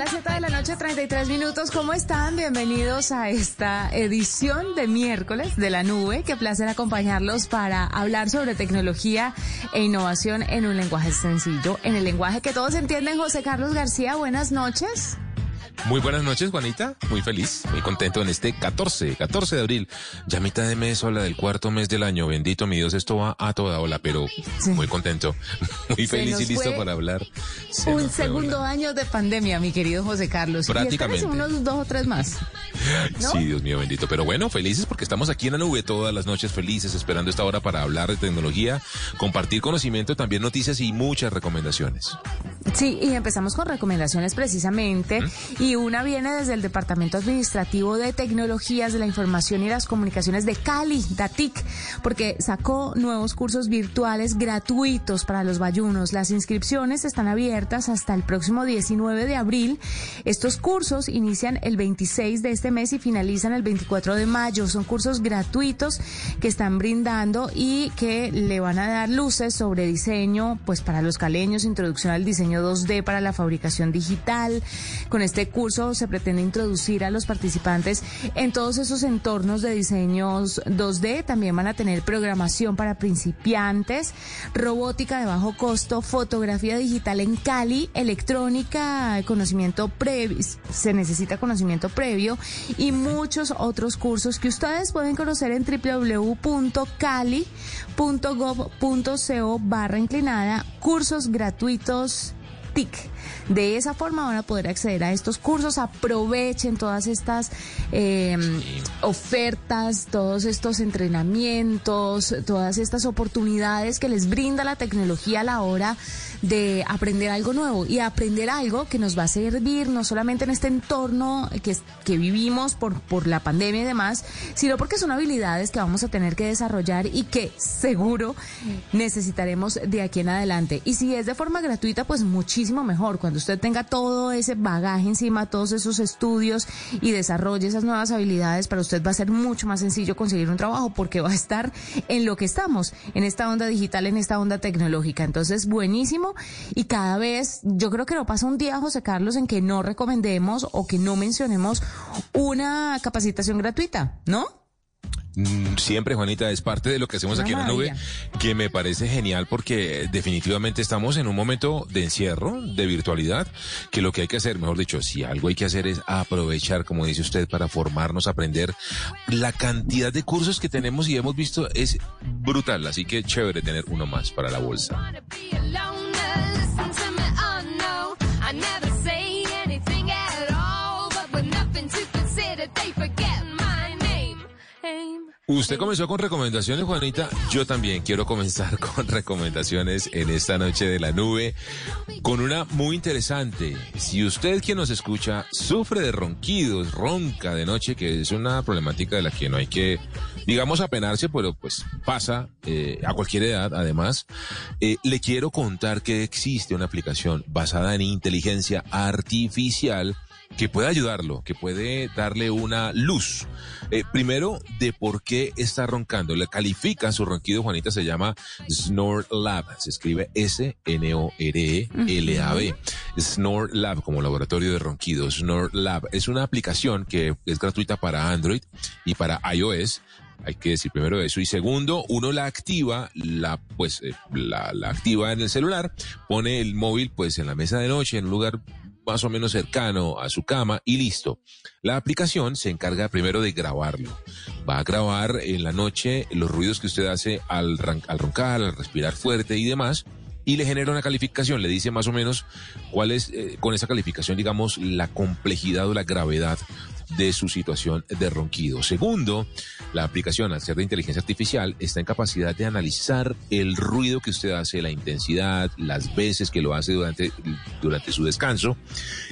las 7 de la noche, 33 minutos. ¿Cómo están? Bienvenidos a esta edición de miércoles de la nube. Qué placer acompañarlos para hablar sobre tecnología e innovación en un lenguaje sencillo, en el lenguaje que todos entienden. José Carlos García, buenas noches. Muy buenas noches, Juanita. Muy feliz, muy contento en este 14, 14 de abril. Ya mitad de mes, hola del cuarto mes del año. Bendito mi Dios, esto va a toda ola, pero muy contento, muy feliz y listo para hablar. un segundo año de pandemia, mi querido José Carlos. Prácticamente. Y unos dos o tres más. Sí, Dios mío, bendito. Pero bueno, felices porque estamos aquí en la nube todas las noches felices, esperando esta hora para hablar de tecnología, compartir conocimiento, también noticias y muchas recomendaciones. Sí, y empezamos con recomendaciones precisamente. Y una viene desde el Departamento Administrativo de Tecnologías de la Información y las Comunicaciones de Cali, DATIC, porque sacó nuevos cursos virtuales gratuitos para los bayunos. Las inscripciones están abiertas hasta el próximo 19 de abril. Estos cursos inician el 26 de este mes y finalizan el 24 de mayo. Son cursos gratuitos que están brindando y que le van a dar luces sobre diseño, pues para los caleños, introducción al diseño 2D para la fabricación digital. Con este se pretende introducir a los participantes en todos esos entornos de diseños 2D. También van a tener programación para principiantes, robótica de bajo costo, fotografía digital en Cali, electrónica, conocimiento previo, se necesita conocimiento previo y muchos otros cursos que ustedes pueden conocer en www.cali.gov.co barra inclinada, cursos gratuitos TIC. De esa forma van a poder acceder a estos cursos. Aprovechen todas estas em, ofertas, todos estos entrenamientos, todas estas oportunidades que les brinda la tecnología a la hora de aprender algo nuevo y aprender algo que nos va a servir no solamente en este entorno que, que vivimos por, por la pandemia y demás, sino porque son habilidades que vamos a tener que desarrollar y que seguro necesitaremos de aquí en adelante. Y si es de forma gratuita, pues muchísimo mejor. Cuando usted tenga todo ese bagaje encima, todos esos estudios y desarrolle esas nuevas habilidades, para usted va a ser mucho más sencillo conseguir un trabajo porque va a estar en lo que estamos, en esta onda digital, en esta onda tecnológica. Entonces, buenísimo. Y cada vez, yo creo que no pasa un día, José Carlos, en que no recomendemos o que no mencionemos una capacitación gratuita, ¿no? Mm, siempre, Juanita, es parte de lo que hacemos aquí en la nube, que me parece genial porque definitivamente estamos en un momento de encierro, de virtualidad, que lo que hay que hacer, mejor dicho, si algo hay que hacer es aprovechar, como dice usted, para formarnos, aprender. La cantidad de cursos que tenemos y hemos visto es brutal, así que chévere tener uno más para la bolsa. Usted comenzó con recomendaciones, Juanita. Yo también quiero comenzar con recomendaciones en esta noche de la nube, con una muy interesante. Si usted quien nos escucha sufre de ronquidos, ronca de noche, que es una problemática de la que no hay que, digamos, apenarse, pero pues pasa eh, a cualquier edad, además, eh, le quiero contar que existe una aplicación basada en inteligencia artificial que puede ayudarlo, que puede darle una luz. Eh, primero, de por qué está roncando. Le califica su ronquido, Juanita, se llama Snore Lab. Se escribe S-N-O-R-E-L-A-B. Snore Lab, como laboratorio de ronquidos. Snore Lab es una aplicación que es gratuita para Android y para iOS hay que decir primero eso y segundo uno la activa la pues eh, la, la, activa en el celular pone el móvil pues en la mesa de noche en un lugar más o menos cercano a su cama y listo. La aplicación se encarga primero de grabarlo. Va a grabar en la noche los ruidos que usted hace al, roncar, al respirar fuerte y demás y le genera una calificación, le dice más o menos cuál es, eh, con esa calificación, digamos, la complejidad o la gravedad de su situación de ronquido. Segundo, la aplicación, al ser de inteligencia artificial, está en capacidad de analizar el ruido que usted hace, la intensidad, las veces que lo hace durante, durante su descanso,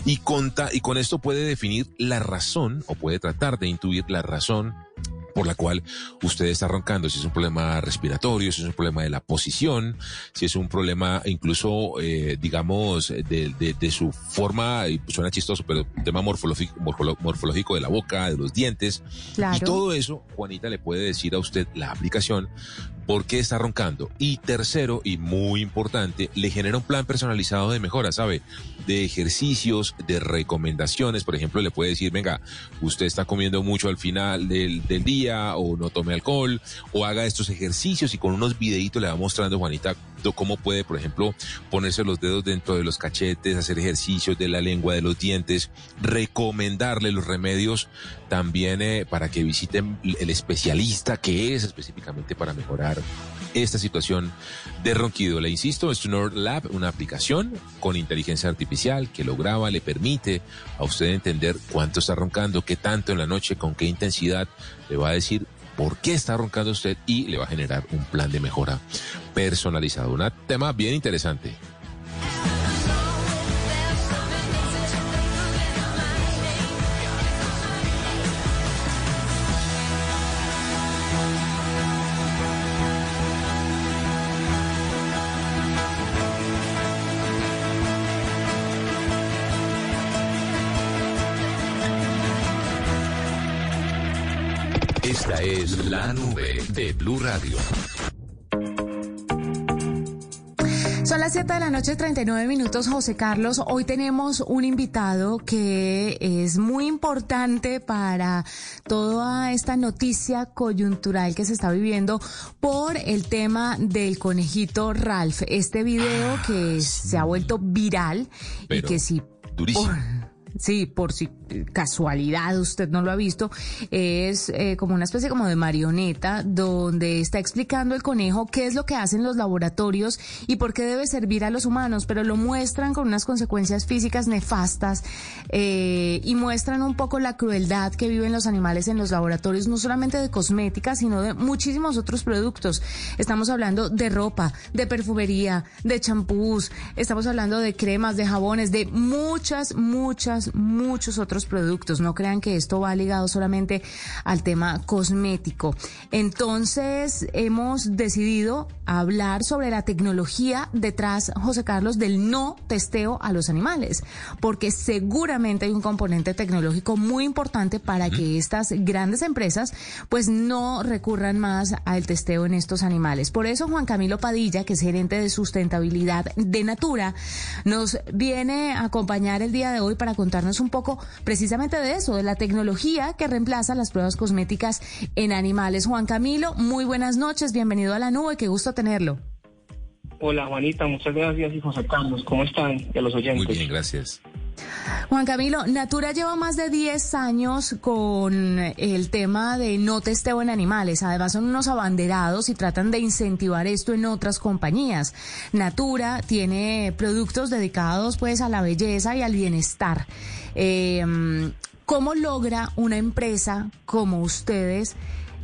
y, conta, y con esto puede definir la razón, o puede tratar de intuir la razón por la cual usted está roncando, si es un problema respiratorio, si es un problema de la posición, si es un problema incluso, eh, digamos, de, de, su forma, y suena chistoso, pero tema morfológico, morfológico de la boca, de los dientes. Y todo eso, Juanita le puede decir a usted la aplicación por qué está roncando. Y tercero, y muy importante, le genera un plan personalizado de mejora, ¿sabe? De ejercicios, de recomendaciones. Por ejemplo, le puede decir, venga, usted está comiendo mucho al final del, del día, o no tome alcohol, o haga estos ejercicios y con unos videitos le va mostrando, Juanita, cómo puede, por ejemplo, ponerse los dedos dentro de los cachetes, hacer ejercicios de la lengua, de los dientes, recomendarle los remedios también eh, para que visiten el especialista que es específicamente para mejorar esta situación de ronquido. Le insisto, Snort Lab, una aplicación con inteligencia artificial que lo graba, le permite a usted entender cuánto está roncando, qué tanto en la noche, con qué intensidad, le va a decir por qué está roncando usted y le va a generar un plan de mejora personalizado. Un tema bien interesante. La nube de Blue Radio. Son las 7 de la noche, 39 minutos, José Carlos. Hoy tenemos un invitado que es muy importante para toda esta noticia coyuntural que se está viviendo por el tema del conejito Ralph. Este video Ah, que se ha vuelto viral y que sí. durísimo. Sí, por si casualidad usted no lo ha visto, es eh, como una especie como de marioneta donde está explicando el conejo qué es lo que hacen los laboratorios y por qué debe servir a los humanos, pero lo muestran con unas consecuencias físicas nefastas eh, y muestran un poco la crueldad que viven los animales en los laboratorios, no solamente de cosmética, sino de muchísimos otros productos. Estamos hablando de ropa, de perfumería, de champús, estamos hablando de cremas, de jabones, de muchas, muchas, muchos otros productos. No crean que esto va ligado solamente al tema cosmético. Entonces, hemos decidido hablar sobre la tecnología detrás, José Carlos, del no testeo a los animales, porque seguramente hay un componente tecnológico muy importante para que estas grandes empresas pues no recurran más al testeo en estos animales. Por eso Juan Camilo Padilla, que es gerente de sustentabilidad de Natura, nos viene a acompañar el día de hoy para contarnos un poco precisamente de eso, de la tecnología que reemplaza las pruebas cosméticas en animales. Juan Camilo, muy buenas noches, bienvenido a la nube, qué gusto tenerlo. Hola Juanita, muchas gracias y José Carlos, ¿cómo están? Y a los oyentes. Muy bien, gracias. Juan Camilo, Natura lleva más de 10 años con el tema de no testeo en animales. Además son unos abanderados y tratan de incentivar esto en otras compañías. Natura tiene productos dedicados pues a la belleza y al bienestar. Eh, ¿Cómo logra una empresa como ustedes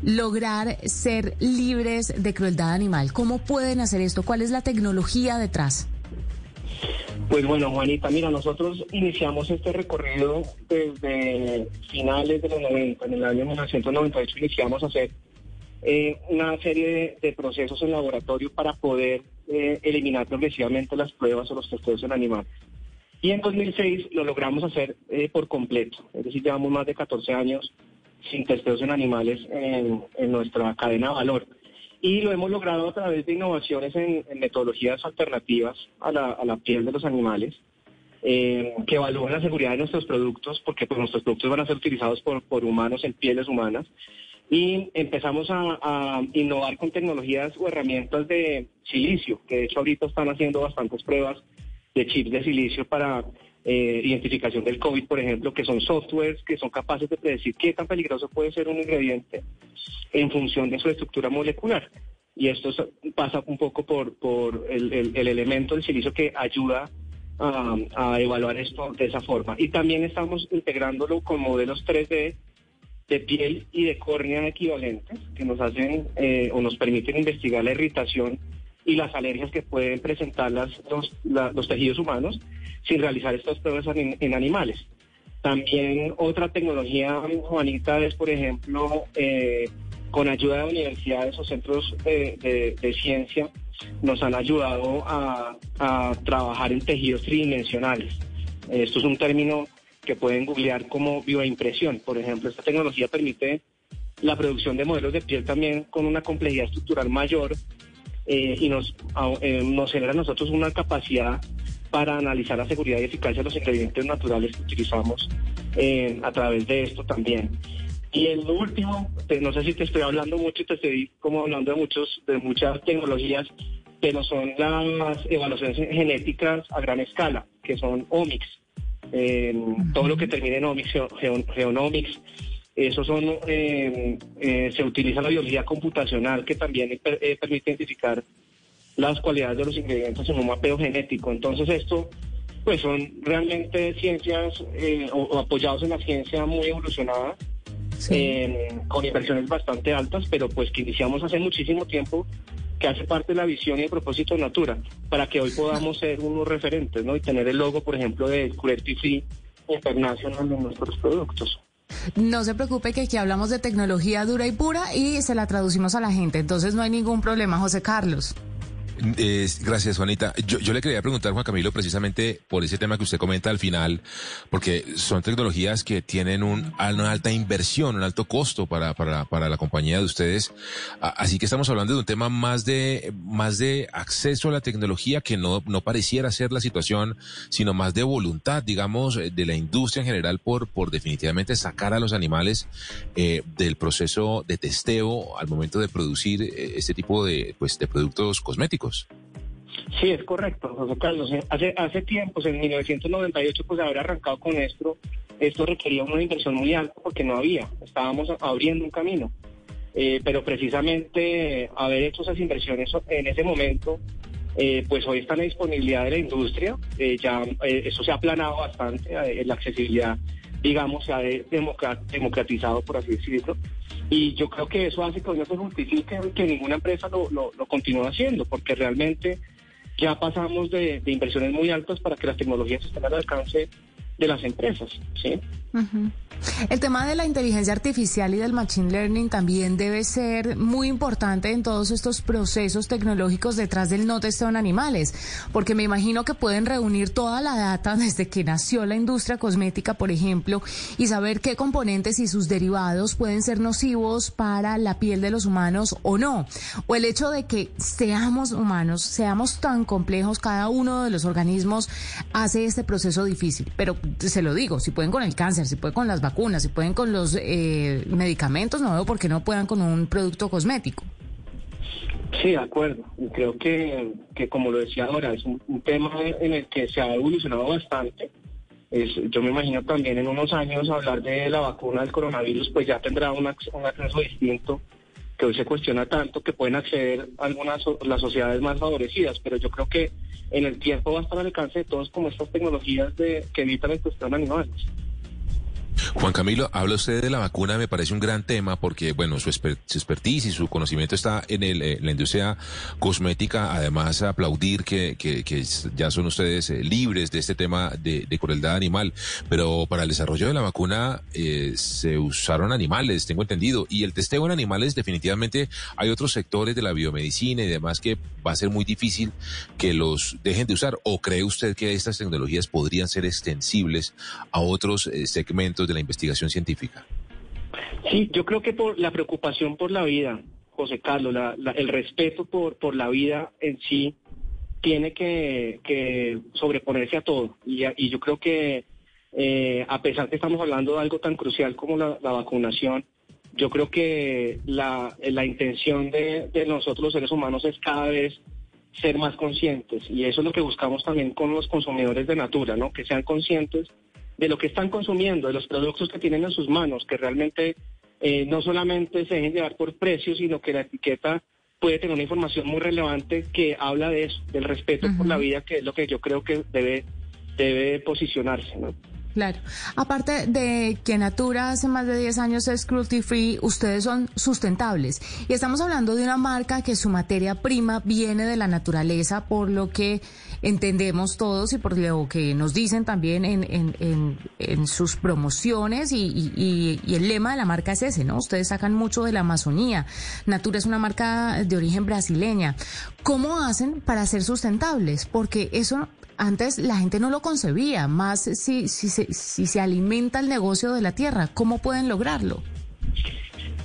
lograr ser libres de crueldad animal? ¿Cómo pueden hacer esto? ¿Cuál es la tecnología detrás? Pues bueno, Juanita, mira, nosotros iniciamos este recorrido desde finales de los 90, en el año 1998 iniciamos a hacer eh, una serie de, procesos en laboratorio para poder eh, eliminar progresivamente las pruebas o los testeos en animales. Y en 2006 lo logramos hacer eh, por completo, es decir, llevamos más de 14 años sin testeos en animales en nuestra cadena de valor. Y lo hemos logrado a través de innovaciones en, metodologías alternativas a la, piel de los animales, eh, que evalúan la seguridad de nuestros productos, porque pues, nuestros productos van a ser utilizados por, por humanos en pieles humanas. Y empezamos a, innovar con tecnologías o herramientas de silicio, que de hecho ahorita están haciendo bastantes pruebas de chips de silicio para eh, identificación del COVID, por ejemplo, que son softwares que son capaces de predecir qué tan peligroso puede ser un ingrediente en función de su estructura molecular. Y esto pasa un poco por, por el, el, el elemento del silicio que ayuda a, a, evaluar esto de esa forma. Y también estamos integrándolo con modelos 3D de piel y de córnea equivalentes que nos hacen eh, o nos permiten investigar la irritación y las alergias que pueden presentar los, tejidos humanos sin realizar estas pruebas en, animales. También otra tecnología, Juanita, es, por ejemplo, eh, con ayuda de universidades o centros de ciencia, nos han ayudado a, a, trabajar en tejidos tridimensionales. Esto es un término que pueden googlear como bioimpresión. Por ejemplo, esta tecnología permite la producción de modelos de piel también con una complejidad estructural mayor eh, y nos, eh, nos genera a nosotros una capacidad para analizar la seguridad y eficacia de los ingredientes naturales que utilizamos eh, a través de esto también. Y el último, no sé si te estoy hablando mucho y te estoy como hablando de muchos de muchas tecnologías, pero son las evaluaciones genéticas a gran escala, que son omics. todo lo que termine en omics, geonomics, eso son, eh, eh, se utiliza la biología computacional que también eh, permite identificar las cualidades de los ingredientes en un mapeo genético. Entonces esto, pues son realmente ciencias o, apoyados en la ciencia muy evolucionada, con inversiones bastante altas, pero pues que iniciamos hace muchísimo tiempo que hace parte de la visión y el propósito de Natura, para que hoy podamos ser unos referentes, ¿no? Y tener el logo, por ejemplo, de Cruelty Free International en nuestros productos. No se preocupe que aquí hablamos de tecnología dura y pura y se la traducimos a la gente, entonces no hay ningún problema, José Carlos gracias, Juanita. Yo, le quería preguntar, Juan Camilo, precisamente por ese tema que usted comenta al final, porque son tecnologías que tienen un, una alta inversión, un alto costo para, para, para la compañía de ustedes. Así que estamos hablando de un tema más de, más de acceso a la tecnología que no, no pareciera ser la situación, sino más de voluntad, digamos, de la industria en general por, por definitivamente sacar a los animales eh, del proceso de testeo al momento de producir eh, este tipo de, pues, de productos cosméticos. Sí, es correcto, José Carlos. Hace, hace tiempo, en 1998, pues haber arrancado con esto, esto requería una inversión muy alta porque no había, estábamos abriendo un camino. Eh, pero precisamente haber hecho esas inversiones en ese momento, eh, pues hoy está la disponibilidad de la industria, eh, ya eso se ha aplanado bastante, la accesibilidad, digamos, se ha democratizado, por así decirlo, y yo creo que eso hace que hoy no se justifique que ninguna empresa lo, lo, lo continúe haciendo, porque realmente ya pasamos de, de, inversiones muy altas para que las tecnologías estén al alcance de las empresas, ¿sí? El tema de la inteligencia artificial y del machine learning también debe ser muy importante en todos estos procesos tecnológicos detrás del no testeo en animales, porque me imagino que pueden reunir toda la data desde que nació la industria cosmética, por ejemplo, y saber qué componentes y sus derivados pueden ser nocivos para la piel de los humanos o no. O el hecho de que seamos humanos, seamos tan complejos, cada uno de los organismos hace este proceso difícil. Pero se lo digo, si pueden con el cáncer, si pueden con las vacunas, si pueden con los eh, medicamentos, no veo por qué no puedan con un producto cosmético. Sí, de acuerdo. Creo que, que como lo decía ahora, es un, tema en el que se ha evolucionado bastante. Yo me imagino también en unos años hablar de la vacuna del coronavirus, pues ya tendrá un, un acceso distinto que hoy se cuestiona tanto que pueden acceder algunas las sociedades más favorecidas, pero yo creo que en el tiempo va a estar al alcance de todos como estas tecnologías de, que evitan el cuestión animales. Juan Camilo, habla usted de la vacuna, me parece un gran tema porque, bueno, su, expertise y su conocimiento está en, el, eh, la industria cosmética. Además, aplaudir que, que, ya son ustedes eh, libres de este tema de, crueldad animal. Pero para el desarrollo de la vacuna eh, se usaron animales, tengo entendido. Y el testeo en animales, definitivamente, hay otros sectores de la biomedicina y demás que va a ser muy difícil que los dejen de usar. ¿O cree usted que estas tecnologías podrían ser extensibles a otros segmentos? De la investigación científica? Sí, yo creo que por la preocupación por la vida, José Carlos, el respeto por, por la vida en sí tiene que, sobreponerse a todo. Y, yo creo que eh, a pesar que estamos hablando de algo tan crucial como la, vacunación, yo creo que la, la intención de, de, nosotros los seres humanos es cada vez ser más conscientes y eso es lo que buscamos también con los consumidores de Natura, ¿no? Que sean conscientes de lo que están consumiendo, de los productos que tienen en sus manos, que realmente eh, no solamente se dejen llevar por precios, sino que la etiqueta puede tener una información muy relevante que habla de eso, del respeto por la vida, que es lo que yo creo que debe, debe posicionarse. ¿no? Claro. Aparte de que Natura hace más de 10 años es cruelty free, ustedes son sustentables. Y estamos hablando de una marca que su materia prima viene de la naturaleza, por lo que entendemos todos y por lo que nos dicen también en, en, en, sus promociones y, y, y, el lema de la marca es ese, ¿no? Ustedes sacan mucho de la Amazonía. Natura es una marca de origen brasileña. ¿Cómo hacen para ser sustentables? Porque eso antes la gente no lo concebía, más si, si, se, si se alimenta el negocio de la tierra, ¿cómo pueden lograrlo?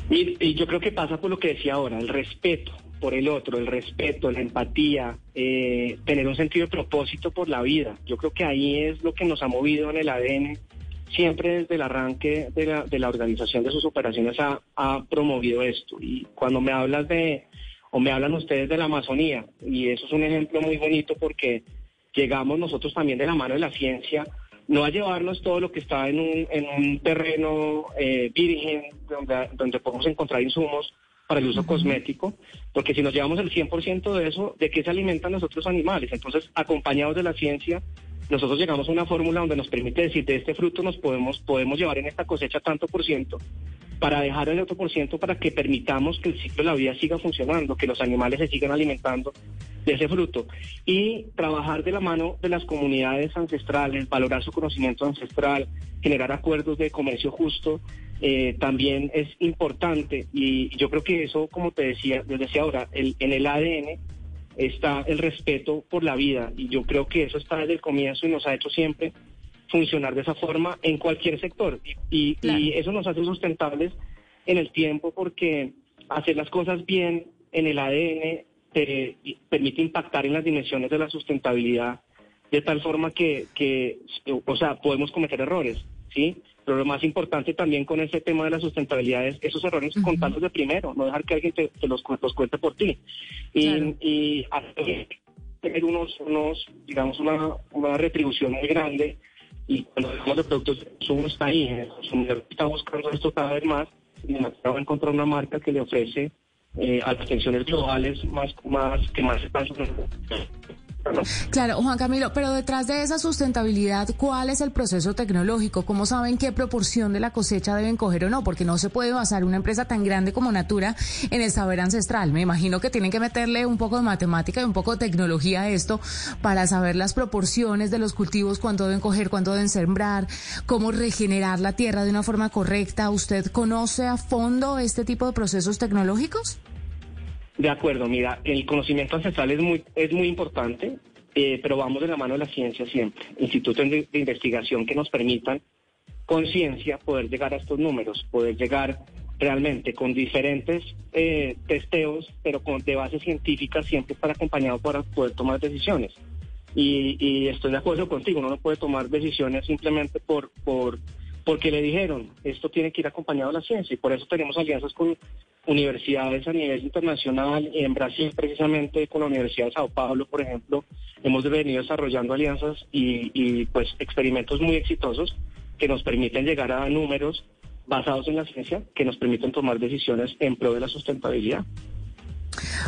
Y, yo creo que pasa por lo que decía ahora, el respeto por el otro, el respeto, la empatía, eh, tener un sentido de propósito por la vida. Yo creo que ahí es lo que nos ha movido en el ADN. Siempre desde el arranque de la, de la organización de sus operaciones ha, ha promovido esto. Y cuando me hablas de, o me hablan ustedes de la Amazonía, y eso es un ejemplo muy bonito porque llegamos nosotros también de la mano de la ciencia no a llevarnos todo lo que está en un, en un terreno eh, virgen donde, donde podemos encontrar insumos para el uso cosmético, porque si nos llevamos el 100% de eso, ¿de qué se alimentan los otros animales? Entonces, acompañados de la ciencia, nosotros llegamos a una fórmula donde nos permite decir, de este fruto nos podemos, podemos llevar en esta cosecha tanto por ciento, para dejar el otro por ciento para que permitamos que el ciclo de la vida siga funcionando, que los animales se sigan alimentando de ese fruto. Y trabajar de la mano de las comunidades ancestrales, valorar su conocimiento ancestral, generar acuerdos de comercio justo, eh, también es importante. Y yo creo que eso, como te decía, desde ahora, el, en el ADN está el respeto por la vida y yo creo que eso está desde el comienzo y nos ha hecho siempre funcionar de esa forma en cualquier sector y, eso nos hace sustentables en el tiempo porque hacer las cosas bien en el ADN te permite impactar en las dimensiones de la sustentabilidad de tal forma que, que o sea, podemos cometer errores, ¿sí? Pero lo más importante también con ese tema de la sustentabilidad es esos errores contarlos de primero, no dejar que alguien te, los, cuente por ti. Y, y tener unos, unos digamos, una, una retribución muy grande y cuando hablamos de productos de consumo está ahí, el consumidor está buscando esto cada vez más y va a encontrar una marca que le ofrece eh, a las tensiones globales más, más que más están Claro, Juan Camilo, pero detrás de esa sustentabilidad, ¿cuál es el proceso tecnológico? ¿Cómo saben qué proporción de la cosecha deben coger o no? Porque no se puede basar una empresa tan grande como Natura en el saber ancestral. Me imagino que tienen que meterle un poco de matemática y un poco de tecnología a esto para saber las proporciones de los cultivos, cuánto deben coger, cuánto deben sembrar, cómo regenerar la tierra de una forma correcta. ¿Usted conoce a fondo este tipo de procesos tecnológicos? De acuerdo, mira, el conocimiento ancestral es muy, es muy importante, eh, pero vamos de la mano de la ciencia siempre. Institutos de, investigación que nos permitan con ciencia poder llegar a estos números, poder llegar realmente con diferentes eh, testeos, pero de base científica siempre estar acompañado para poder tomar decisiones. Y, y, estoy de acuerdo contigo, uno no puede tomar decisiones simplemente por, por porque le dijeron, esto tiene que ir acompañado de la ciencia y por eso tenemos alianzas con universidades a nivel internacional. En Brasil, precisamente con la Universidad de Sao Paulo, por ejemplo, hemos venido desarrollando alianzas y, y pues experimentos muy exitosos que nos permiten llegar a números basados en la ciencia que nos permiten tomar decisiones en pro de la sustentabilidad.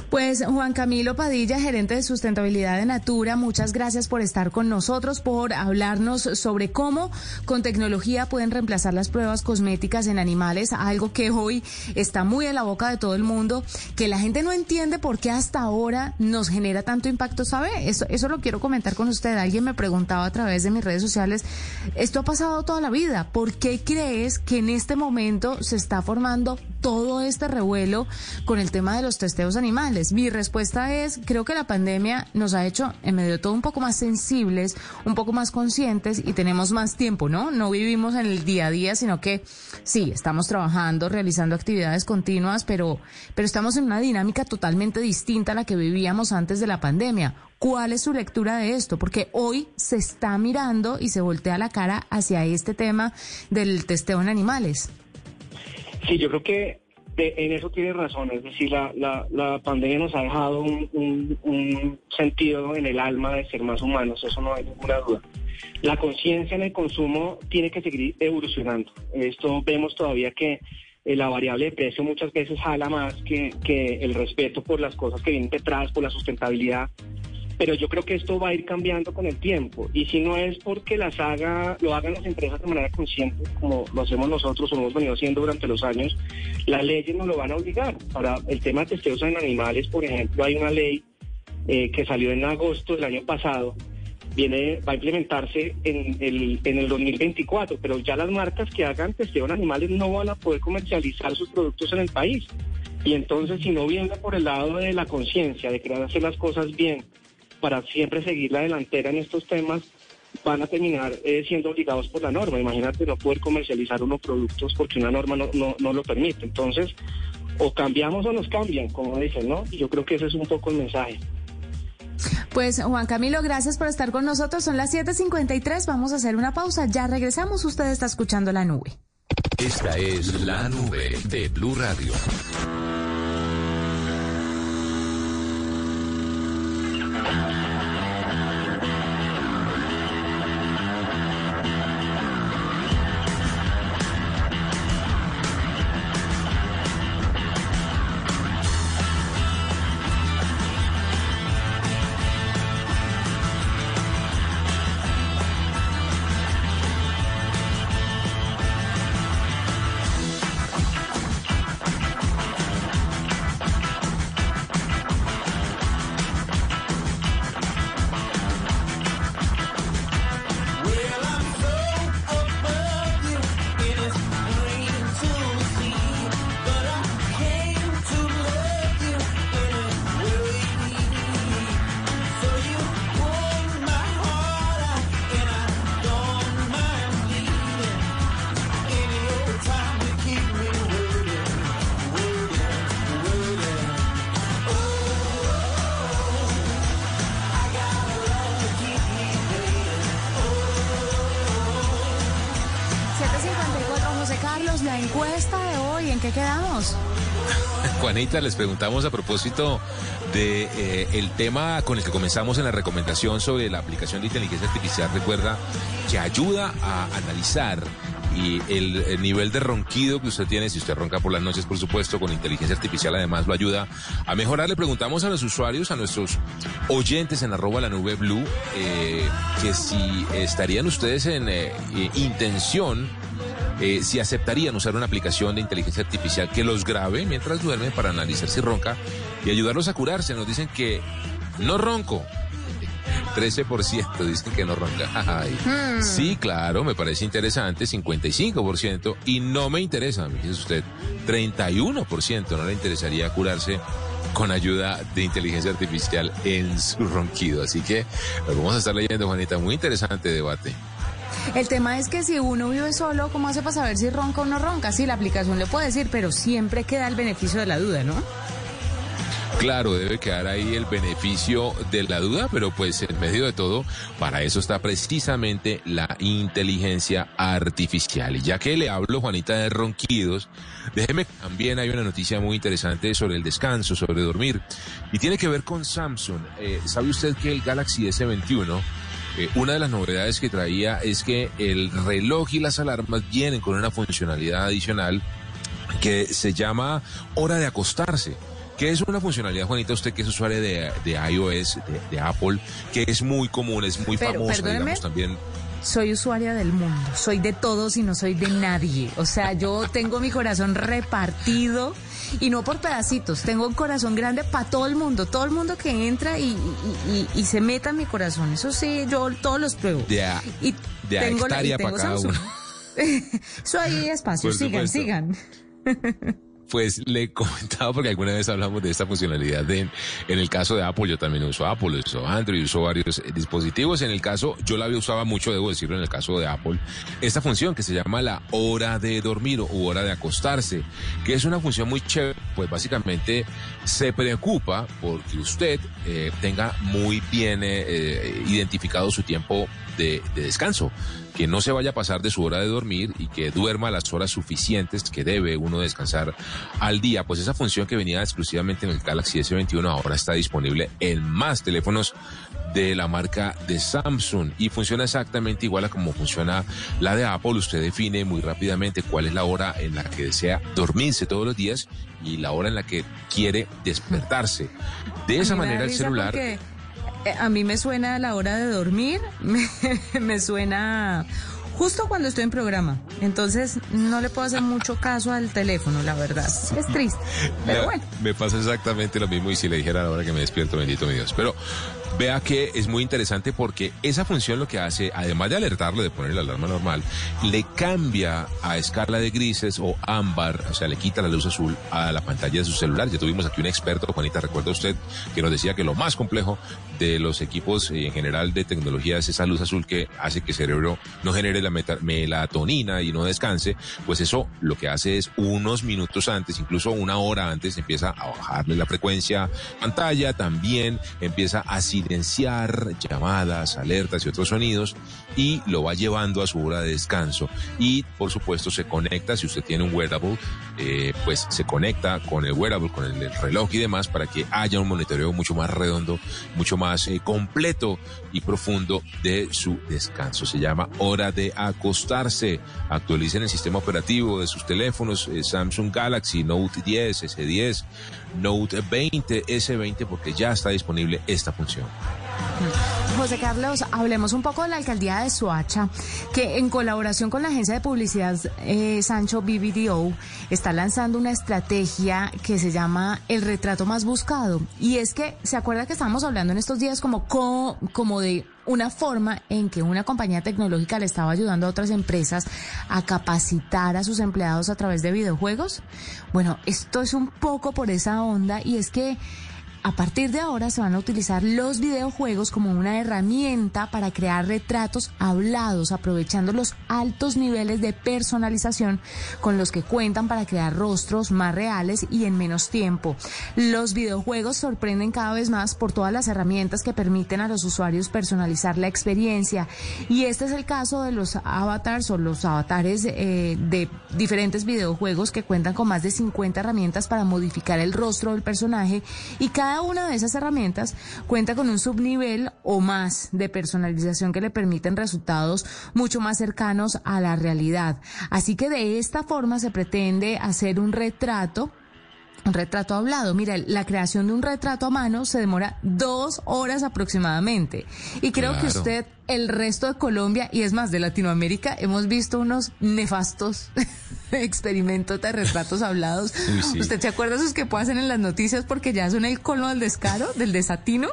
Pues Juan Camilo Padilla, gerente de sustentabilidad de Natura, muchas gracias por estar con nosotros, por hablarnos sobre cómo con tecnología pueden reemplazar las pruebas cosméticas en animales, algo que hoy está muy en la boca de todo el mundo, que la gente no entiende por qué hasta ahora nos genera tanto impacto, ¿sabe? Eso, eso lo quiero comentar con usted. Alguien me preguntaba a través de mis redes sociales, esto ha pasado toda la vida, ¿por qué crees que en este momento se está formando todo este revuelo con el tema de los testeos animales? Mi respuesta es, creo que la pandemia nos ha hecho en medio de todo un poco más sensibles, un poco más conscientes y tenemos más tiempo, ¿no? No vivimos en el día a día, sino que sí, estamos trabajando, realizando actividades continuas, pero, pero estamos en una dinámica totalmente distinta a la que vivíamos antes de la pandemia. ¿Cuál es su lectura de esto? Porque hoy se está mirando y se voltea la cara hacia este tema del testeo en animales. Sí, yo creo que en eso tiene razón. Es decir, la, la, pandemia nos ha dejado un, sentido en el alma de ser más humanos, eso no hay ninguna duda. La conciencia en el consumo tiene que seguir evolucionando. Esto vemos todavía que eh, la variable de precio muchas veces jala más que, que el respeto por las cosas que vienen detrás, por la sustentabilidad pero yo creo que esto va a ir cambiando con el tiempo y si no es porque las haga, lo hagan las empresas de manera consciente, como lo hacemos nosotros o hemos venido haciendo durante los años, las leyes nos lo van a obligar. Para el tema de testeos en animales, por ejemplo, hay una ley eh, que salió en agosto del año pasado, viene va a implementarse en el, en el 2024, pero ya las marcas que hagan testeo en animales no van a poder comercializar sus productos en el país. Y entonces, si no viene por el lado de la conciencia, de querer hacer las cosas bien, para siempre seguir la delantera en estos temas, van a terminar eh, siendo obligados por la norma. Imagínate no poder comercializar unos productos porque una norma no, no, no lo permite. Entonces, o cambiamos o nos cambian, como dicen, ¿no? Y yo creo que ese es un poco el mensaje. Pues Juan Camilo, gracias por estar con nosotros. Son las 7:53. Vamos a hacer una pausa. Ya regresamos. Usted está escuchando la nube. Esta es la nube de Blue Radio. La encuesta de hoy, ¿en qué quedamos? Juanita, les preguntamos a propósito de eh, el tema con el que comenzamos en la recomendación sobre la aplicación de inteligencia artificial. Recuerda que ayuda a analizar y el, nivel de ronquido que usted tiene, si usted ronca por las noches, por supuesto, con inteligencia artificial además lo ayuda a mejorar. Le preguntamos a los usuarios, a nuestros oyentes en arroba la nube blue, eh, que si estarían ustedes en eh, intención eh, si aceptarían usar una aplicación de inteligencia artificial que los grabe mientras duermen para analizar si ronca y ayudarlos a curarse. Nos dicen que no ronco. 13% dicen que no ronca. Hmm. Sí, claro, me parece interesante, 55%. Y no me interesa, me dice usted, 31% no le interesaría curarse con ayuda de inteligencia artificial en su ronquido. Así que lo vamos a estar leyendo, Juanita. Muy interesante debate. El tema es que si uno vive solo, ¿cómo hace para saber si ronca o no ronca? Sí, la aplicación le puede decir, pero siempre queda el beneficio de la duda, ¿no? Claro, debe quedar ahí el beneficio de la duda, pero pues en medio de todo, para eso está precisamente la inteligencia artificial. Y ya que le hablo, Juanita, de ronquidos, déjeme, también hay una noticia muy interesante sobre el descanso, sobre dormir, y tiene que ver con Samsung. Eh, ¿Sabe usted que el Galaxy S21 eh, una de las novedades que traía es que el reloj y las alarmas vienen con una funcionalidad adicional que se llama hora de acostarse. que es una funcionalidad, Juanita, usted que es usuario de, iOS, de, Apple, que es muy común, es muy famosa, digamos, también soy usuaria del mundo, soy de todos y no soy de nadie. O sea, yo tengo mi corazón repartido y no por pedacitos, tengo un corazón grande para todo el mundo, todo el mundo que entra y, se meta en mi corazón. Eso sí, yo todos los pruebo. De y de tengo ahí espacio, sigan, sigan. Pues le comentaba porque alguna vez hablamos de esta funcionalidad de, en el caso de Apple, yo también uso Apple, uso Android, uso varios eh, dispositivos. En el caso, yo la usaba mucho, debo decirlo, en el caso de Apple, esta función que se llama la hora de dormir o hora de acostarse, que es una función muy chévere, pues básicamente se preocupa porque usted eh, tenga muy bien eh, identificado su tiempo de, descanso, que no se vaya a pasar de su hora de dormir y que duerma las horas suficientes que debe uno descansar al día. Pues esa función que venía exclusivamente en el Galaxy S21 ahora está disponible en más teléfonos de la marca de Samsung y funciona exactamente igual a como funciona la de Apple. Usted define muy rápidamente cuál es la hora en la que desea dormirse todos los días y la hora en la que quiere despertarse. De esa manera el celular... Eh, a mí me suena a la hora de dormir, me, suena justo cuando estoy en programa. Entonces no le puedo hacer mucho caso al teléfono, la verdad. Es triste. Pero bueno. Me pasa exactamente lo mismo y si le dijera a la hora que me despierto, bendito mi Dios. Pero vea que es muy interesante porque esa función lo que hace, además de alertarle, de poner la alarma normal, le cambia a escala de grises o ámbar, o sea, le quita la luz azul a la pantalla de su celular. Ya tuvimos aquí un experto, Juanita, recuerda usted, que nos decía que lo más complejo de los equipos eh, en general de tecnología es esa luz azul que hace que el cerebro no genere la melatonina y no descanse, pues eso lo que hace es unos minutos antes, incluso una hora antes, empieza a bajarle la frecuencia pantalla, también empieza a silenciar llamadas, alertas y otros sonidos y lo va llevando a su hora de descanso. Y por supuesto se conecta, si usted tiene un wearable, eh, pues se conecta con el wearable, con el, reloj y demás para que haya un monitoreo mucho más redondo, mucho más eh, completo y profundo de su descanso. Se llama hora de acostarse. Actualicen el sistema operativo de sus teléfonos eh, Samsung Galaxy Note 10, S10, Note 20, S20 porque ya está disponible esta función. José Carlos, hablemos un poco de la alcaldía de Soacha, que en colaboración con la agencia de publicidad eh, Sancho BBDO está lanzando una estrategia que se llama el retrato más buscado. Y es que, ¿se acuerda que estábamos hablando en estos días como, como de una forma en que una compañía tecnológica le estaba ayudando a otras empresas a capacitar a sus empleados a través de videojuegos? Bueno, esto es un poco por esa onda y es que a partir de ahora se van a utilizar los videojuegos como una herramienta para crear retratos hablados, aprovechando los altos niveles de personalización con los que cuentan para crear rostros más reales y en menos tiempo. Los videojuegos sorprenden cada vez más por todas las herramientas que permiten a los usuarios personalizar la experiencia. Y este es el caso de los avatars o los avatares eh, de diferentes videojuegos que cuentan con más de 50 herramientas para modificar el rostro del personaje y cada cada una de esas herramientas cuenta con un subnivel o más de personalización que le permiten resultados mucho más cercanos a la realidad. Así que de esta forma se pretende hacer un retrato un retrato hablado. Mira, la creación de un retrato a mano se demora dos horas aproximadamente. Y creo que usted, el resto de Colombia y es más de Latinoamérica, hemos visto unos nefastos experimentos de retratos hablados. ¿Usted se acuerda de esos que hacen en las noticias porque ya son el colmo del descaro, del desatino?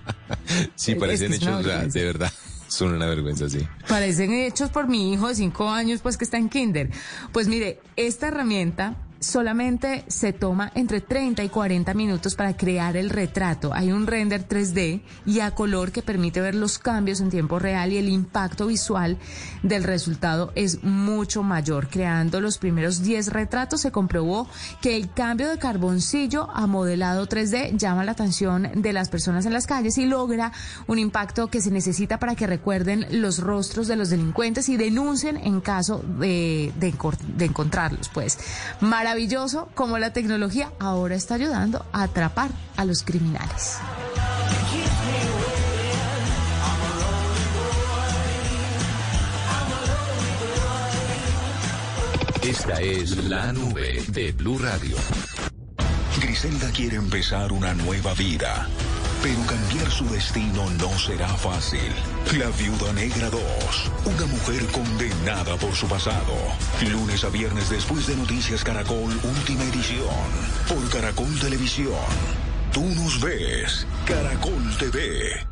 sí, parecen hechos de verdad. Son una vergüenza, sí. Parecen hechos por mi hijo de cinco años, pues que está en kinder. Pues mire, esta herramienta solamente se toma entre 30 y 40 minutos para crear el retrato. Hay un render 3D y a color que permite ver los cambios en tiempo real y el impacto visual del resultado es mucho mayor. Creando los primeros 10 retratos se comprobó que el cambio de carboncillo a modelado 3D llama la atención de las personas en las calles y logra un impacto que se necesita para que recuerden los rostros de los delincuentes y denuncien en caso de, encontrarlos. Pues maravilloso como la tecnología ahora está ayudando a atrapar a los criminales. Esta es la nube de Blue Radio. Griselda quiere empezar una nueva vida, pero cambiar su destino no será fácil. La Viuda Negra 2, una mujer condenada por su pasado. Lunes a viernes después de Noticias Caracol, última edición, por Caracol Televisión. Tú nos ves, Caracol TV.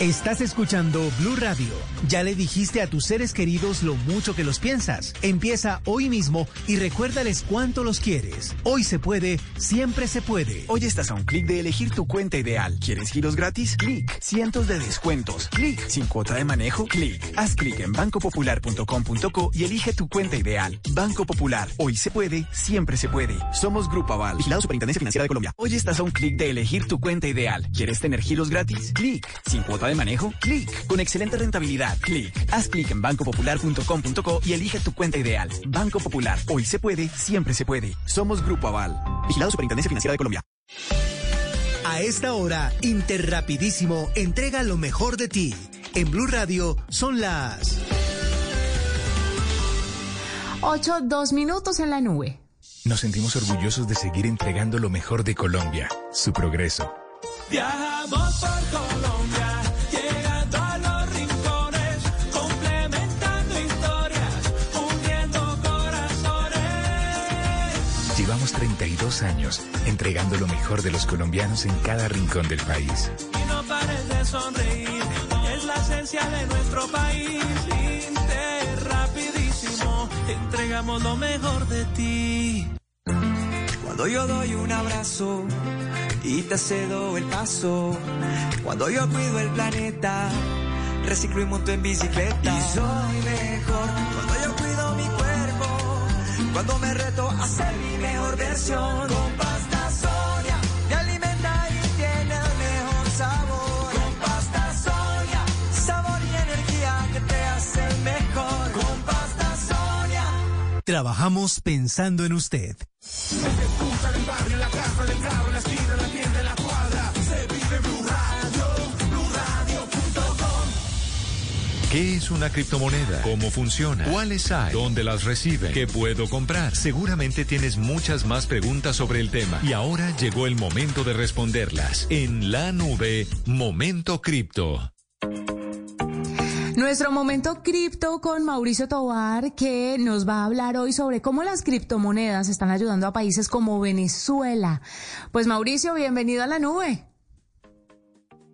Estás escuchando Blue Radio. Ya le dijiste a tus seres queridos lo mucho que los piensas. Empieza hoy mismo y recuérdales cuánto los quieres. Hoy se puede, siempre se puede. Hoy estás a un clic de elegir tu cuenta ideal. ¿Quieres giros gratis? Clic. Cientos de descuentos. Clic. Sin cuota de manejo. Clic. Haz clic en bancopopular.com.co y elige tu cuenta ideal. Banco Popular. Hoy se puede, siempre se puede. Somos Grupo Aval. Vigilado Superintendencia Financiera de Colombia. Hoy estás a un clic de elegir tu cuenta ideal. ¿Quieres tener giros gratis? Clic. Sin cuota de manejo? Clic. Con excelente rentabilidad. Clic. Haz clic en bancopopular.com.co y elige tu cuenta ideal. Banco Popular. Hoy se puede, siempre se puede. Somos Grupo Aval. Vigilado Superintendencia Financiera de Colombia. A esta hora, Interrapidísimo entrega lo mejor de ti. En Blue Radio son las 8, 2 minutos en la nube. Nos sentimos orgullosos de seguir entregando lo mejor de Colombia, su progreso Viajamos por Colombia, Llevamos 32 años entregando lo mejor de los colombianos en cada rincón del país. Y no pares de sonreír. Es la esencia de nuestro país. Inter, rapidísimo, entregamos lo mejor de ti. Cuando yo doy un abrazo y te cedo el paso. Cuando yo cuido el planeta, reciclo y monto en bicicleta. Y soy mejor cuando Cuando me reto a ser mi mejor versión. Con pasta Sonia me alimenta y tiene el mejor sabor. Con pasta Sonia, sabor y energía que te hacen mejor. Con pasta Sonia. Trabajamos pensando en usted. ¿Qué es una criptomoneda? ¿Cómo funciona? ¿Cuáles hay? ¿Dónde las reciben? ¿Qué puedo comprar? Seguramente tienes muchas más preguntas sobre el tema y ahora llegó el momento de responderlas. En la nube, Momento Cripto. Nuestro momento cripto con Mauricio Tobar, que nos va a hablar hoy sobre cómo las criptomonedas están ayudando a países como Venezuela. Pues Mauricio, bienvenido a la nube.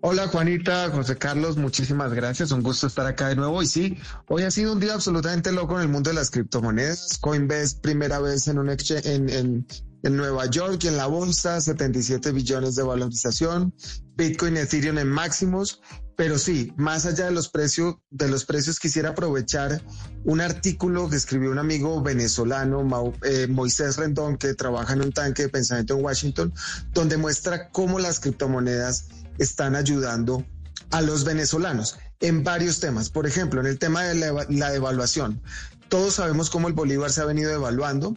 Hola Juanita, José Carlos, muchísimas gracias. Un gusto estar acá de nuevo. Y sí, hoy ha sido un día absolutamente loco en el mundo de las criptomonedas. Coinbase, primera vez en un exchange en, en, en Nueva York y en la bolsa, 77 billones de valorización. Bitcoin y Ethereum en máximos. Pero sí, más allá de los precios, de los precios, quisiera aprovechar un artículo que escribió un amigo venezolano, eh, Moisés Rendón, que trabaja en un tanque de pensamiento en Washington, donde muestra cómo las criptomonedas están ayudando a los venezolanos en varios temas. Por ejemplo, en el tema de la, la devaluación. Todos sabemos cómo el Bolívar se ha venido devaluando.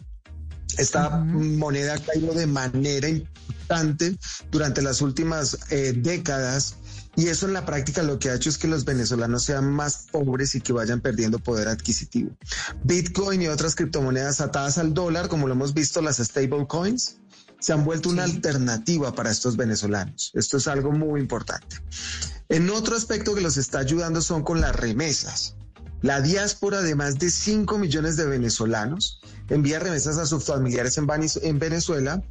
Esta moneda ha caído de manera importante durante las últimas eh, décadas y eso en la práctica lo que ha hecho es que los venezolanos sean más pobres y que vayan perdiendo poder adquisitivo. Bitcoin y otras criptomonedas atadas al dólar, como lo hemos visto, las stable coins, se han vuelto una alternativa para estos venezolanos. Esto es algo muy importante. En otro aspecto que los está ayudando son con las remesas. La diáspora de más de 5 millones de venezolanos envía remesas a sus familiares en Venezuela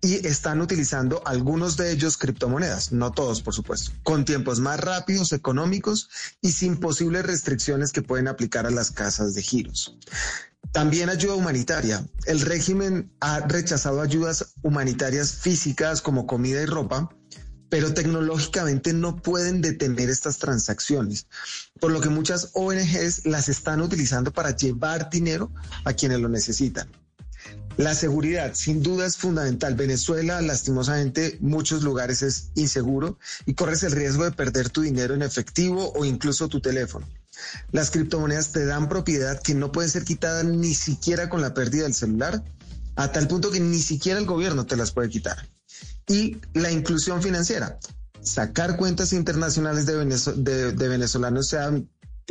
y están utilizando algunos de ellos criptomonedas, no todos por supuesto, con tiempos más rápidos, económicos y sin posibles restricciones que pueden aplicar a las casas de giros. También ayuda humanitaria. El régimen ha rechazado ayudas humanitarias físicas como comida y ropa, pero tecnológicamente no pueden detener estas transacciones, por lo que muchas ONGs las están utilizando para llevar dinero a quienes lo necesitan. La seguridad, sin duda, es fundamental. Venezuela, lastimosamente, muchos lugares es inseguro y corres el riesgo de perder tu dinero en efectivo o incluso tu teléfono. Las criptomonedas te dan propiedad que no puede ser quitada ni siquiera con la pérdida del celular, a tal punto que ni siquiera el gobierno te las puede quitar. Y la inclusión financiera. Sacar cuentas internacionales de, de- venezolanos se han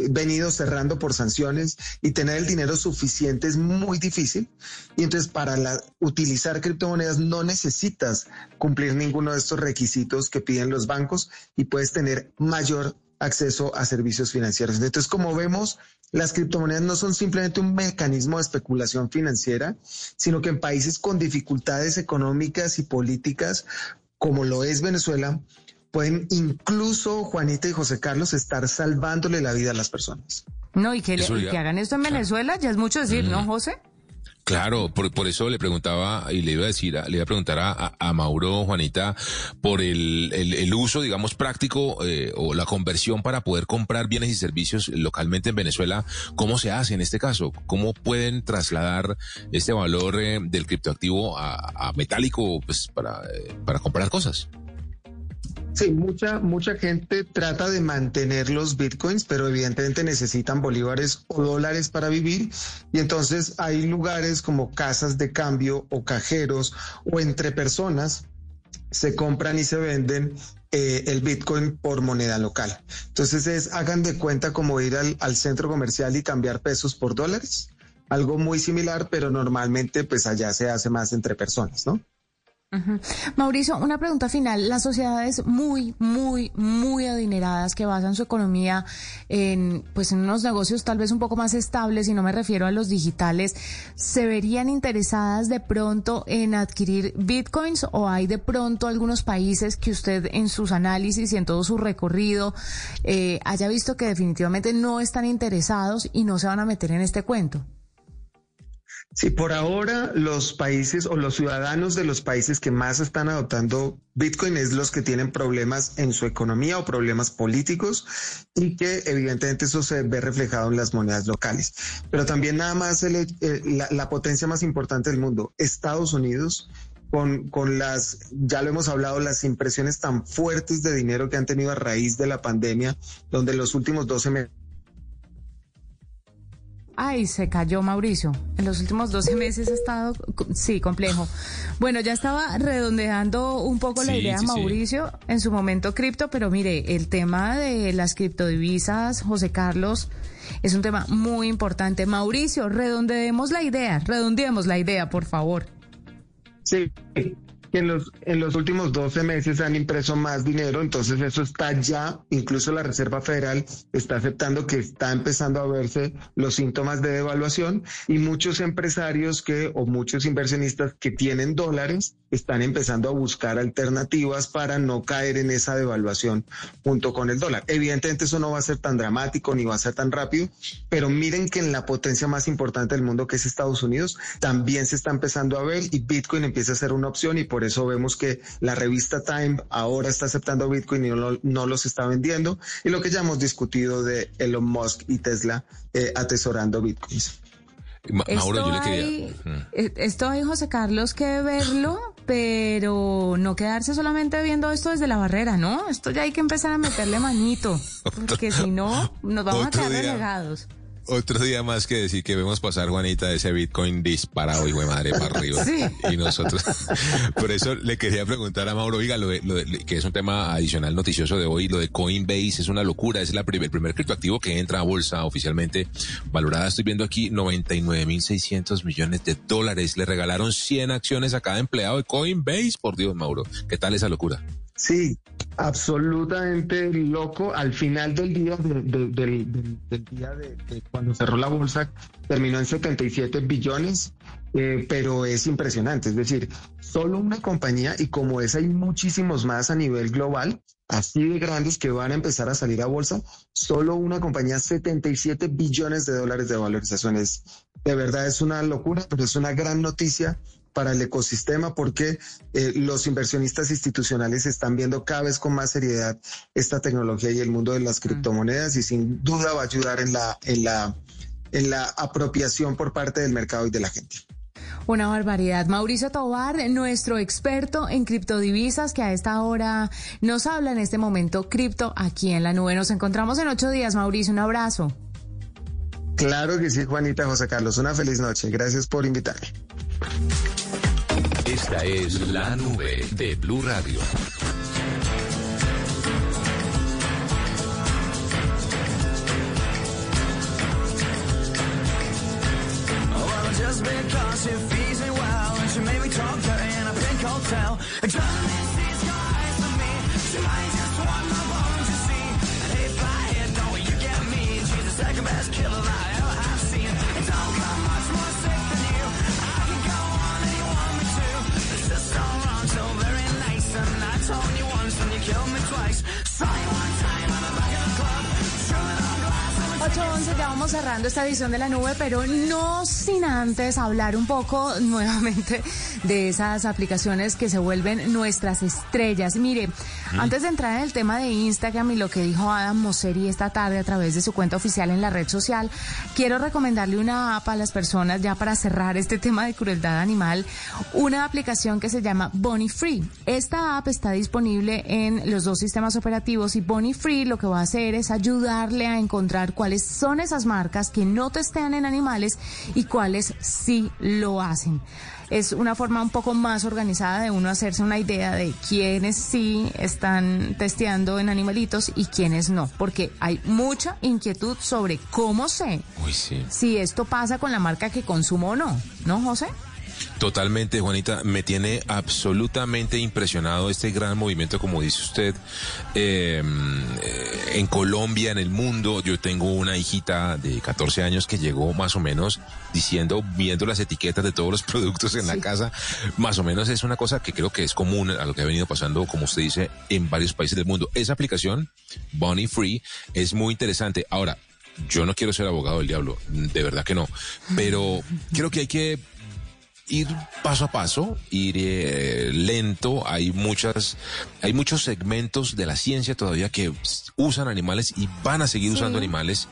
venido cerrando por sanciones y tener el dinero suficiente es muy difícil. Y entonces para utilizar criptomonedas no necesitas cumplir ninguno de estos requisitos que piden los bancos y puedes tener mayor acceso a servicios financieros. Entonces, como vemos, las criptomonedas no son simplemente un mecanismo de especulación financiera, sino que en países con dificultades económicas y políticas, como lo es Venezuela, pueden incluso Juanita y José Carlos estar salvándole la vida a las personas. No, y que, le- Eso y ya- que hagan esto en Venezuela ya es mucho decir, ¿no, José? Claro, por, por eso le preguntaba y le iba a decir, le iba a preguntar a, Mauro, Juanita, por el, el- uso, digamos, práctico eh, o la conversión para poder comprar bienes y servicios localmente en Venezuela. ¿Cómo se hace en este caso? ¿Cómo pueden trasladar este valor eh, del criptoactivo a, a metálico pues, para, eh, para comprar cosas? Sí, mucha, mucha gente trata de mantener los bitcoins, pero evidentemente necesitan bolívares o dólares para vivir. Y entonces hay lugares como casas de cambio o cajeros o entre personas se compran y se venden eh, el Bitcoin por moneda local. Entonces es, hagan de cuenta como ir al, al centro comercial y cambiar pesos por dólares. Algo muy similar, pero normalmente pues allá se hace más entre personas, ¿no? Mauricio, una pregunta final. Las sociedades muy, muy, muy adineradas que basan su economía en, pues, en unos negocios tal vez un poco más estables, y no me refiero a los digitales, ¿se verían interesadas de pronto en adquirir bitcoins o hay de pronto algunos países que usted en sus análisis y en todo su recorrido eh, haya visto que definitivamente no están interesados y no se van a meter en este cuento? Sí, por ahora los países o los ciudadanos de los países que más están adoptando Bitcoin es los que tienen problemas en su economía o problemas políticos y que evidentemente eso se ve reflejado en las monedas locales. Pero también nada más eh, la, potencia más importante del mundo, Estados Unidos, con, con, las, ya lo hemos hablado, las impresiones tan fuertes de dinero que han tenido a raíz de la pandemia, donde los últimos 12 meses Ay, se cayó Mauricio. En los últimos 12 meses ha estado, sí, complejo. Bueno, ya estaba redondeando un poco la idea, Mauricio, en su momento cripto, pero mire, el tema de las criptodivisas, José Carlos, es un tema muy importante. Mauricio, redondeemos la idea, redondeemos la idea, por favor. Sí, en los, en los últimos 12 meses han impreso más dinero, entonces eso está ya, incluso la Reserva Federal está aceptando que está empezando a verse los síntomas de devaluación y muchos empresarios que o muchos inversionistas que tienen dólares están empezando a buscar alternativas para no caer en esa devaluación junto con el dólar. Evidentemente eso no va a ser tan dramático ni va a ser tan rápido, pero miren que en la potencia más importante del mundo que es Estados Unidos también se está empezando a ver y Bitcoin empieza a ser una opción y por eso vemos que la revista Time ahora está aceptando Bitcoin y no, los está vendiendo y lo que ya hemos discutido de Elon Musk y Tesla eh, atesorando Bitcoins. Mauro, yo le quería. Eh, esto hay, José Carlos, que verlo, pero no quedarse solamente viendo esto desde la barrera, ¿no? Esto ya hay que empezar a meterle manito, porque si no, nos vamos a quedar relegados. Otro día más que decir que vemos pasar, Juanita, ese Bitcoin disparado, hijo de madre, para arriba. Y nosotros, por eso le quería preguntar a Mauro, oiga, lo que es un tema adicional noticioso de hoy, lo de Coinbase es una locura, es la el primer criptoactivo que entra a bolsa oficialmente valorada, estoy viendo aquí, 99.600 millones de dólares. Le regalaron 100 acciones a cada empleado de Coinbase, por Dios, Mauro. ¿Qué tal esa locura? Sí, absolutamente loco. Al final del día, del, día de, cuando cerró la bolsa, terminó en 77 billones, eh, pero es impresionante. Es decir, solo una compañía, y como es hay muchísimos más a nivel global, así de grandes que van a empezar a salir a bolsa, solo una compañía, 77 billones de dólares de valorizaciones. De verdad es una locura, pero es una gran noticia para el ecosistema porque eh, los inversionistas institucionales están viendo cada vez con más seriedad esta tecnología y el mundo de las mm. criptomonedas y sin duda va a ayudar en la, en la, en la apropiación por parte del mercado y de la gente. Una barbaridad. Mauricio Tobar, nuestro experto en criptodivisas, que a esta hora nos habla en este momento cripto aquí en la nube. Nos encontramos en ocho días, Mauricio. Un abrazo. Claro que sí, Juanita José Carlos. Una feliz noche. Gracias por invitarme. Esta es la nube de Blue Radio. Oh, just because she feeds me well and she made me talk dirty in a pink hotel. 8.11, ya vamos cerrando esta edición de la nube, pero no sin antes hablar un poco nuevamente de esas aplicaciones que se vuelven nuestras estrellas. Mire, antes de entrar en el tema de Instagram y lo que dijo Adam Mosseri esta tarde a través de su cuenta oficial en la red social, quiero recomendarle una app a las personas ya para cerrar este tema de crueldad animal, una aplicación que se llama Bonnie Free. Esta app está disponible en los dos sistemas operativos y Bonnie Free lo que va a hacer es ayudarle a encontrar cuáles son esas marcas que no testean en animales y cuáles sí lo hacen es una forma un poco más organizada de uno hacerse una idea de quiénes sí están testeando en animalitos y quiénes no, porque hay mucha inquietud sobre cómo sé si esto pasa con la marca que consumo o no, ¿no, José? Totalmente, Juanita. Me tiene absolutamente impresionado este gran movimiento, como dice usted, eh, en Colombia, en el mundo. Yo tengo una hijita de 14 años que llegó más o menos diciendo, viendo las etiquetas de todos los productos en la casa. Más o menos es una cosa que creo que es común a lo que ha venido pasando, como usted dice, en varios países del mundo. Esa aplicación, Bunny Free, es muy interesante. Ahora, yo no quiero ser abogado del diablo, de verdad que no, pero creo que hay que ir paso a paso, ir eh, lento. Hay muchas, hay muchos segmentos de la ciencia todavía que usan animales y van a seguir usando animales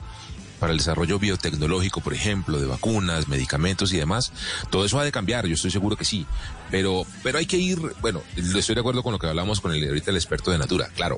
para el desarrollo biotecnológico, por ejemplo, de vacunas, medicamentos y demás. Todo eso ha de cambiar, yo estoy seguro que sí. Pero, pero hay que ir, bueno, estoy de acuerdo con lo que hablamos con el ahorita el experto de Natura. Claro,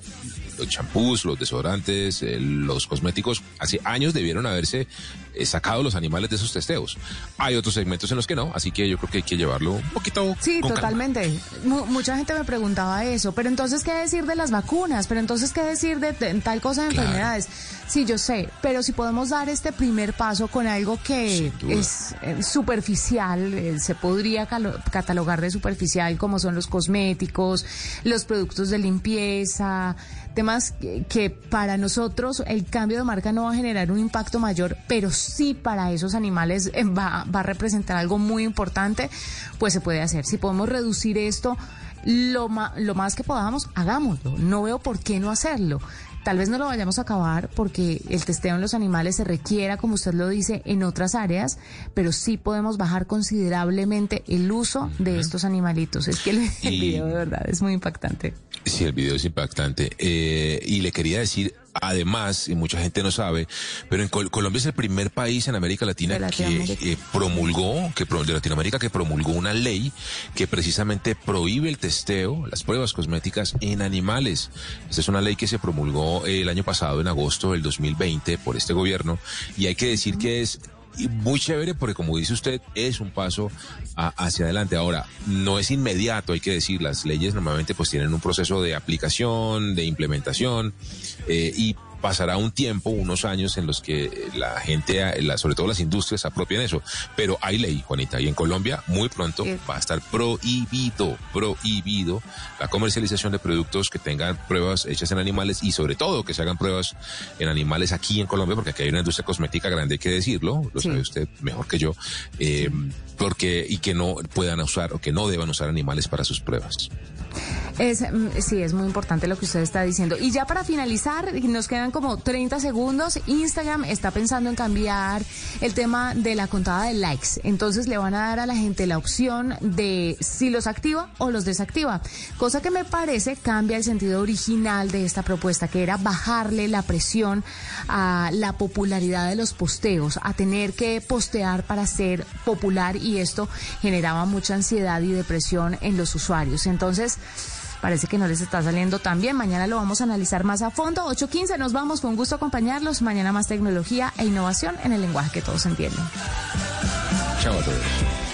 los champús, los desodorantes, eh, los cosméticos, hace años debieron haberse eh, sacado los animales de esos testeos. Hay otros segmentos en los que no, así que yo creo que hay que llevarlo un poquito. Sí, totalmente. mucha gente me preguntaba eso, pero entonces, ¿qué decir de las vacunas? Pero entonces, ¿qué decir de, tal cosa de enfermedades? Sí, yo sé, pero si podemos dar este primer paso con algo que es eh, superficial, se podría catalogar de superficial, como son los cosméticos, los productos de limpieza, temas que, para nosotros el cambio de marca no va a generar un impacto mayor, pero sí para esos animales eh, va, va a representar algo muy importante, pues se puede hacer. Si podemos reducir esto lo, lo más que podamos, hagámoslo. No veo por qué no hacerlo. Tal vez no lo vayamos a acabar porque el testeo en los animales se requiera, como usted lo dice, en otras áreas, pero sí podemos bajar considerablemente el uso de estos animalitos. Es que el, video de verdad es muy impactante. Sí, el video es impactante. Eh, y le quería decir, además, y mucha gente no sabe, pero en Colombia es el primer país en América Latina que eh, promulgó, que de Latinoamérica que promulgó una ley que precisamente prohíbe el testeo, las pruebas cosméticas en animales. Esta es una ley que se promulgó el año pasado, en agosto del 2020, por este gobierno, y hay que decir que es muy chévere porque como dice usted es un paso hacia adelante. Ahora, no es inmediato, hay que decir, las leyes normalmente pues tienen un proceso de aplicación, de implementación eh, y pasará un tiempo, unos años en los que la gente, sobre todo las industrias, apropian eso. Pero hay ley, Juanita, y en Colombia muy pronto va a estar prohibido, prohibido la comercialización de productos que tengan pruebas hechas en animales y sobre todo que se hagan pruebas en animales aquí en Colombia, porque aquí hay una industria cosmética grande, hay que decirlo, lo sabe usted mejor que yo, eh, porque y que no puedan usar o que no deban usar animales para sus pruebas. Es, mm, sí, es muy importante lo que usted está diciendo. Y ya para finalizar, nos quedan como 30 segundos. Instagram está pensando en cambiar el tema de la contada de likes. Entonces le van a dar a la gente la opción de si los activa o los desactiva. Cosa que me parece cambia el sentido original de esta propuesta, que era bajarle la presión a la popularidad de los posteos, a tener que postear para ser popular y esto generaba mucha ansiedad y depresión en los usuarios. Entonces, parece que no les está saliendo tan bien. Mañana lo vamos a analizar más a fondo. 8.15 nos vamos, con gusto acompañarlos. Mañana más tecnología e innovación en el lenguaje que todos entienden. Chao a todos.